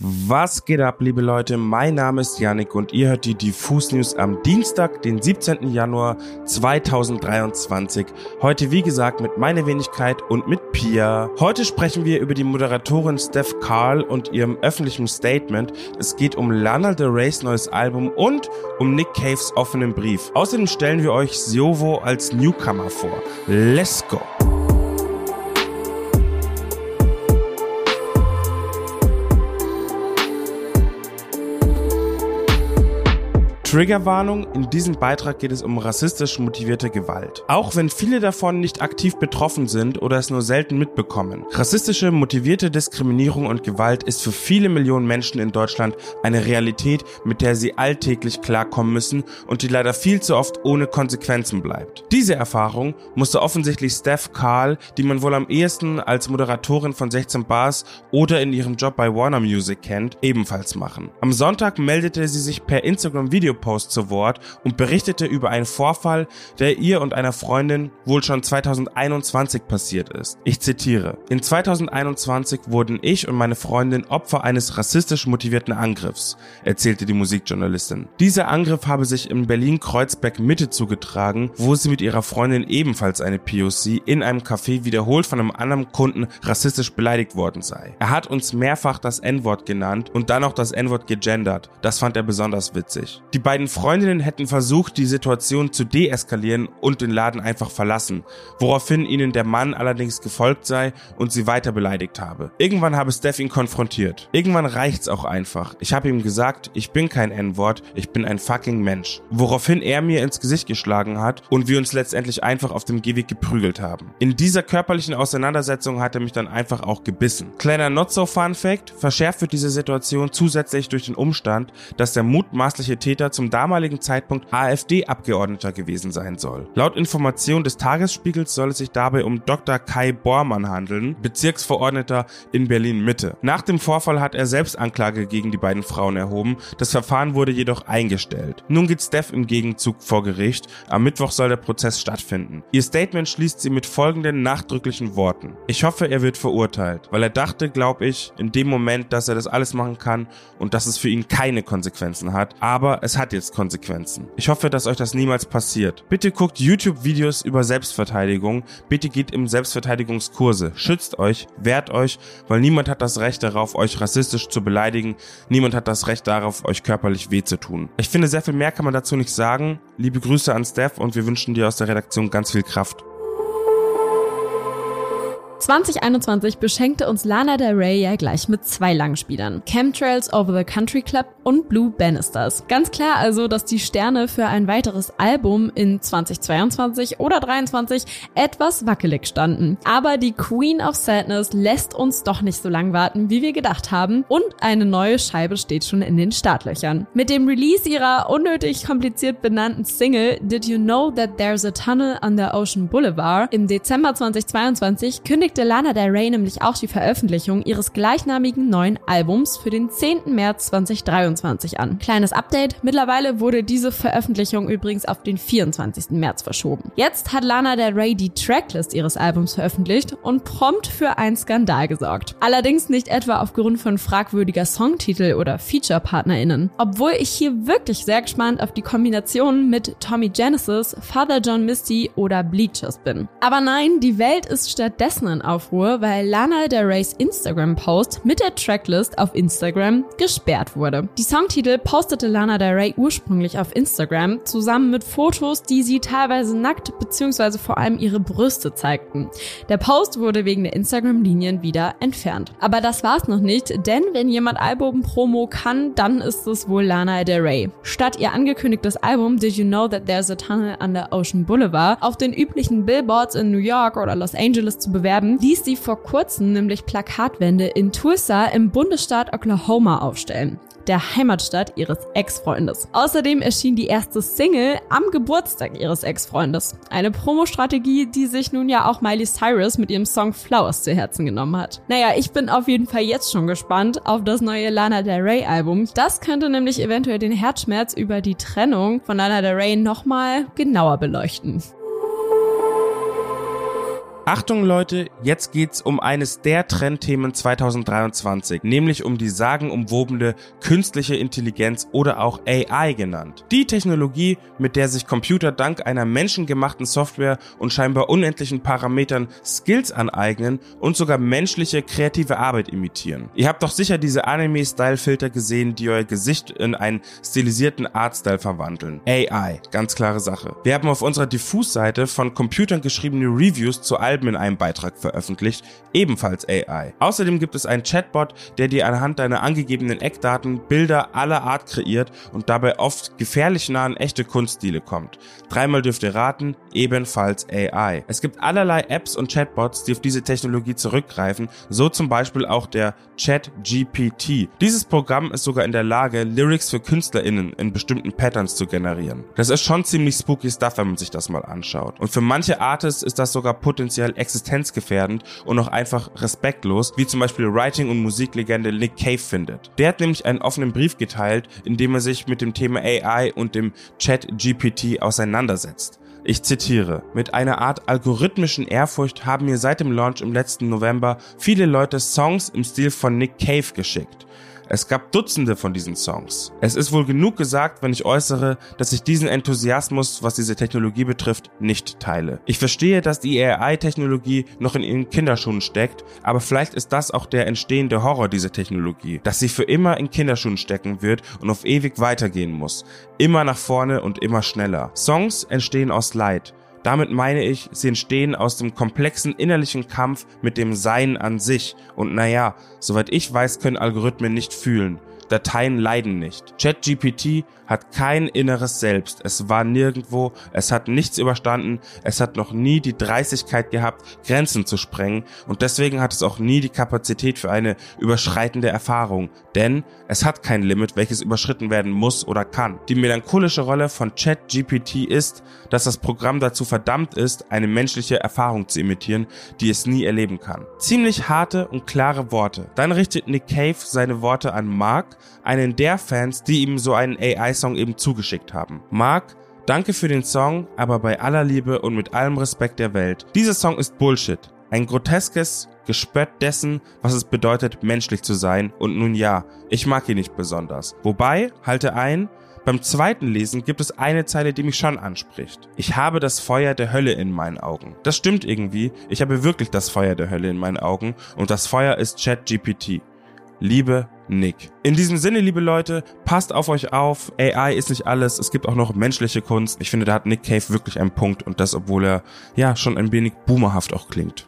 Was geht ab, liebe Leute? Mein Name ist Yannick und ihr hört die Diffus News am Dienstag, den 17. Januar 2023. Heute, wie gesagt, mit meiner Wenigkeit und mit Pia. Heute sprechen wir über die Moderatorin Steph Carl und ihrem öffentlichen Statement. Es geht um Lana Del Rey's neues Album und um Nick Caves offenen Brief. Außerdem stellen wir euch Siovo als Newcomer vor. Let's go! Triggerwarnung, in diesem Beitrag geht es um rassistisch motivierte Gewalt. Auch wenn viele davon nicht aktiv betroffen sind oder es nur selten mitbekommen. Rassistische motivierte Diskriminierung und Gewalt ist für viele Millionen Menschen in Deutschland eine Realität, mit der sie alltäglich klarkommen müssen und die leider viel zu oft ohne Konsequenzen bleibt. Diese Erfahrung musste offensichtlich Steph Karl, die man wohl am ehesten als Moderatorin von 16 Bars oder in ihrem Job bei Warner Music kennt, ebenfalls machen. Am Sonntag meldete sie sich per Instagram Video Post zu Wort und berichtete über einen Vorfall, der ihr und einer Freundin wohl schon 2021 passiert ist. Ich zitiere. In 2021 wurden ich und meine Freundin Opfer eines rassistisch motivierten Angriffs, erzählte die Musikjournalistin. Dieser Angriff habe sich in Berlin-Kreuzberg Mitte zugetragen, wo sie mit ihrer Freundin ebenfalls eine POC in einem Café wiederholt von einem anderen Kunden rassistisch beleidigt worden sei. Er hat uns mehrfach das N-Wort genannt und dann auch das N-Wort gegendert. Das fand er besonders witzig. Die beiden Freundinnen hätten versucht, die Situation zu deeskalieren und den Laden einfach verlassen, woraufhin ihnen der Mann allerdings gefolgt sei und sie weiter beleidigt habe. Irgendwann habe Steph ihn konfrontiert. Irgendwann reicht's auch einfach. Ich habe ihm gesagt, ich bin kein N-Wort, ich bin ein fucking Mensch. Woraufhin er mir ins Gesicht geschlagen hat und wir uns letztendlich einfach auf dem Gehweg geprügelt haben. In dieser körperlichen Auseinandersetzung hat er mich dann einfach auch gebissen. Kleiner Not so Fun Fact, verschärft wird diese Situation zusätzlich durch den Umstand, dass der mutmaßliche Täter zum damaligen Zeitpunkt AfD-Abgeordneter gewesen sein soll. Laut Information des Tagesspiegels soll es sich dabei um Dr. Kai Bormann handeln, Bezirksverordneter in Berlin-Mitte. Nach dem Vorfall hat er selbst Anklage gegen die beiden Frauen erhoben, das Verfahren wurde jedoch eingestellt. Nun geht Steph im Gegenzug vor Gericht, am Mittwoch soll der Prozess stattfinden. Ihr Statement schließt sie mit folgenden nachdrücklichen Worten. Ich hoffe, er wird verurteilt, weil er dachte, glaube ich, in dem Moment, dass er das alles machen kann und dass es für ihn keine Konsequenzen hat, aber es hat jetzt Konsequenzen. Ich hoffe, dass euch das niemals passiert. Bitte guckt YouTube-Videos über Selbstverteidigung. Bitte geht im Selbstverteidigungskurse. Schützt euch, wehrt euch, weil niemand hat das Recht darauf, euch rassistisch zu beleidigen. Niemand hat das Recht darauf, euch körperlich weh zu tun. Ich finde, sehr viel mehr kann man dazu nicht sagen. Liebe Grüße an Steph und wir wünschen dir aus der Redaktion ganz viel Kraft. 2021 beschenkte uns Lana Del Rey ja gleich mit zwei Langspielern. Chemtrails Over the Country Club und Blue Bannisters. Ganz klar also, dass die Sterne für ein weiteres Album in 2022 oder 2023 etwas wackelig standen. Aber die Queen of Sadness lässt uns doch nicht so lang warten, wie wir gedacht haben und eine neue Scheibe steht schon in den Startlöchern. Mit dem Release ihrer unnötig kompliziert benannten Single Did You Know That There's a Tunnel under Ocean Boulevard im Dezember 2022 kündigt kündigte Lana Del Rey nämlich auch die Veröffentlichung ihres gleichnamigen neuen Albums für den 10. März 2023 an. Kleines Update, mittlerweile wurde diese Veröffentlichung übrigens auf den 24. März verschoben. Jetzt hat Lana Del Rey die Tracklist ihres Albums veröffentlicht und prompt für einen Skandal gesorgt. Allerdings nicht etwa aufgrund von fragwürdiger Songtitel oder Feature-PartnerInnen. Obwohl ich hier wirklich sehr gespannt auf die Kombinationen mit Tommy Genesis, Father John Misty oder Bleachers bin. Aber nein, die Welt ist stattdessen in Aufruhr, weil Lana Del Reys Instagram-Post mit der Tracklist auf Instagram gesperrt wurde. Die Songtitel postete Lana Del Rey ursprünglich auf Instagram zusammen mit Fotos, die sie teilweise nackt bzw. vor allem ihre Brüste zeigten. Der Post wurde wegen der Instagram-Linien wieder entfernt. Aber das war's noch nicht, denn wenn jemand Album-Promo kann, dann ist es wohl Lana Del Rey. Statt ihr angekündigtes Album Did You Know That There's a Tunnel Under Ocean Boulevard auf den üblichen Billboards in New York oder Los Angeles zu bewerben, ließ sie vor kurzem nämlich Plakatwände in Tulsa im Bundesstaat Oklahoma aufstellen der Heimatstadt ihres Ex-Freundes. Außerdem erschien die erste Single am Geburtstag ihres Ex-Freundes. Eine Promostrategie, die sich nun ja auch Miley Cyrus mit ihrem Song Flowers zu Herzen genommen hat. Naja, ich bin auf jeden Fall jetzt schon gespannt auf das neue Lana Del Rey Album. Das könnte nämlich eventuell den Herzschmerz über die Trennung von Lana Del Rey nochmal genauer beleuchten. Achtung Leute, jetzt geht's um eines der Trendthemen 2023, nämlich um die sagenumwobene künstliche Intelligenz oder auch AI genannt. Die Technologie, mit der sich Computer dank einer menschengemachten Software und scheinbar unendlichen Parametern Skills aneignen und sogar menschliche kreative Arbeit imitieren. Ihr habt doch sicher diese Anime-Style-Filter gesehen, die euer Gesicht in einen stilisierten Artstyle verwandeln. AI, ganz klare Sache. Wir haben auf unserer Diffus-Seite von Computern geschriebene Reviews zu all Alben in einem Beitrag veröffentlicht, ebenfalls AI. Außerdem gibt es einen Chatbot, der dir anhand deiner angegebenen Eckdaten Bilder aller Art kreiert und dabei oft gefährlich nah an echte Kunststile kommt. Dreimal dürft ihr raten, ebenfalls AI. Es gibt allerlei Apps und Chatbots, die auf diese Technologie zurückgreifen, so zum Beispiel auch der ChatGPT. Dieses Programm ist sogar in der Lage, Lyrics für KünstlerInnen in bestimmten Patterns zu generieren. Das ist schon ziemlich spooky Stuff, wenn man sich das mal anschaut. Und für manche Artists ist das sogar potenziell potenziell existenzgefährdend und auch einfach respektlos, wie zum Beispiel Writing- und Musiklegende Nick Cave findet. Der hat nämlich einen offenen Brief geteilt, in dem er sich mit dem Thema AI und dem Chat GPT auseinandersetzt. Ich zitiere, mit einer Art algorithmischen Ehrfurcht haben mir seit dem Launch im letzten November viele Leute Songs im Stil von Nick Cave geschickt. Es gab Dutzende von diesen Songs. Es ist wohl genug gesagt, wenn ich äußere, dass ich diesen Enthusiasmus, was diese Technologie betrifft, nicht teile. Ich verstehe, dass die AI-Technologie noch in ihren Kinderschuhen steckt, aber vielleicht ist das auch der entstehende Horror dieser Technologie, dass sie für immer in Kinderschuhen stecken wird und auf ewig weitergehen muss. Immer nach vorne und immer schneller. Songs entstehen aus Leid. Damit meine ich, sie entstehen aus dem komplexen innerlichen Kampf mit dem Sein an sich. Und naja, soweit ich weiß, können Algorithmen nicht fühlen. Dateien leiden nicht. ChatGPT hat kein inneres Selbst. Es war nirgendwo, es hat nichts überstanden, es hat noch nie die Dreistigkeit gehabt, Grenzen zu sprengen und deswegen hat es auch nie die Kapazität für eine überschreitende Erfahrung, denn es hat kein Limit, welches überschritten werden muss oder kann. Die melancholische Rolle von ChatGPT ist, dass das Programm dazu verdammt ist, eine menschliche Erfahrung zu imitieren, die es nie erleben kann. Ziemlich harte und klare Worte. Dann richtet Nick Cave seine Worte an Mark, einen der Fans, die ihm so einen AI-Song eben zugeschickt haben. Mark, danke für den Song, aber bei aller Liebe und mit allem Respekt der Welt. Dieser Song ist Bullshit. Ein groteskes Gespött dessen, was es bedeutet, menschlich zu sein. Und nun ja, ich mag ihn nicht besonders. Wobei, halte ein, beim zweiten Lesen gibt es eine Zeile, die mich schon anspricht. Ich habe das Feuer der Hölle in meinen Augen. Das stimmt irgendwie. Ich habe wirklich das Feuer der Hölle in meinen Augen und das Feuer ist ChatGPT. Liebe Nick. In diesem Sinne, liebe Leute, passt auf euch auf. AI ist nicht alles. Es gibt auch noch menschliche Kunst. Ich finde, da hat Nick Cave wirklich einen Punkt und das, obwohl er ja schon ein wenig boomerhaft auch klingt.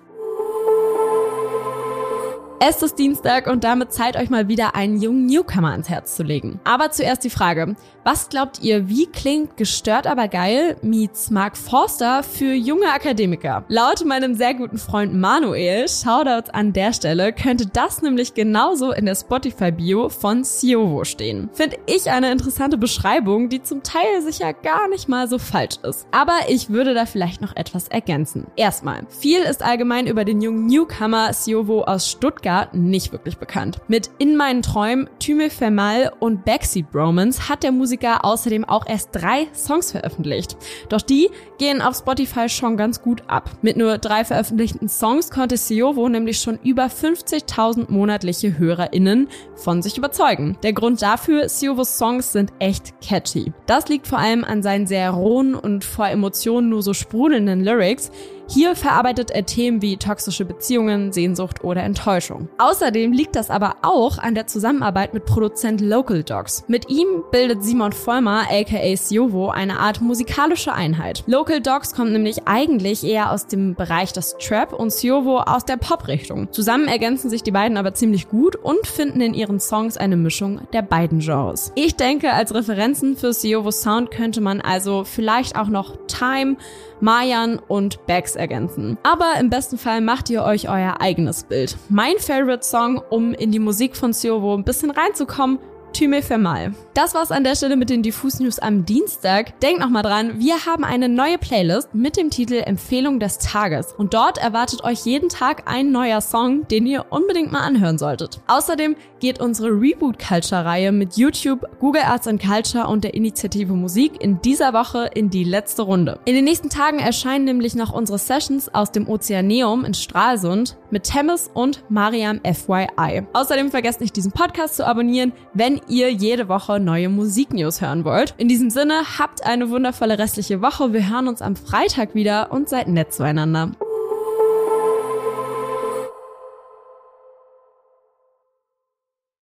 Es ist Dienstag und damit Zeit, euch mal wieder einen jungen Newcomer ans Herz zu legen. Aber zuerst die Frage, was glaubt ihr, wie klingt gestört aber geil meets Mark Forster für junge Akademiker? Laut meinem sehr guten Freund Manuel, Shoutouts an der Stelle, könnte das nämlich genauso in der Spotify-Bio von Siovo stehen. Finde ich eine interessante Beschreibung, die zum Teil sicher gar nicht mal so falsch ist. Aber ich würde da vielleicht noch etwas ergänzen. Erstmal, viel ist allgemein über den jungen Newcomer Siovo aus Stuttgart nicht wirklich bekannt. Mit In meinen Träumen, Thyme Femal und Backseat Bromance hat der Musiker außerdem auch erst drei Songs veröffentlicht. Doch die gehen auf Spotify schon ganz gut ab. Mit nur drei veröffentlichten Songs konnte Siovo nämlich schon über 50.000 monatliche HörerInnen von sich überzeugen. Der Grund dafür, Siovos Songs sind echt catchy. Das liegt vor allem an seinen sehr rohen und vor Emotionen nur so sprudelnden Lyrics, hier verarbeitet er Themen wie toxische Beziehungen, Sehnsucht oder Enttäuschung. Außerdem liegt das aber auch an der Zusammenarbeit mit Produzent Local Dogs. Mit ihm bildet Simon Vollmer, aka Siovo, eine Art musikalische Einheit. Local Dogs kommt nämlich eigentlich eher aus dem Bereich des Trap und Siovo aus der Pop-Richtung. Zusammen ergänzen sich die beiden aber ziemlich gut und finden in ihren Songs eine Mischung der beiden Genres. Ich denke, als Referenzen für Siovos Sound könnte man also vielleicht auch noch Time, Mayan und Bags ergänzen. Aber im besten Fall macht ihr euch euer eigenes Bild. Mein Favorite Song, um in die Musik von Siovo ein bisschen reinzukommen, Thyme Femal. Das war's an der Stelle mit den Diffus News am Dienstag. Denkt nochmal dran, wir haben eine neue Playlist mit dem Titel Empfehlung des Tages. Und dort erwartet euch jeden Tag ein neuer Song, den ihr unbedingt mal anhören solltet. Außerdem geht unsere Reboot Culture Reihe mit YouTube, Google Arts and Culture und der Initiative Musik in dieser Woche in die letzte Runde. In den nächsten Tagen erscheinen nämlich noch unsere Sessions aus dem Ozeaneum in Stralsund mit Temis und Mariam FYI. Außerdem vergesst nicht diesen Podcast zu abonnieren, wenn ihr jede Woche neue Musiknews hören wollt. In diesem Sinne, habt eine wundervolle restliche Woche. Wir hören uns am Freitag wieder und seid nett zueinander.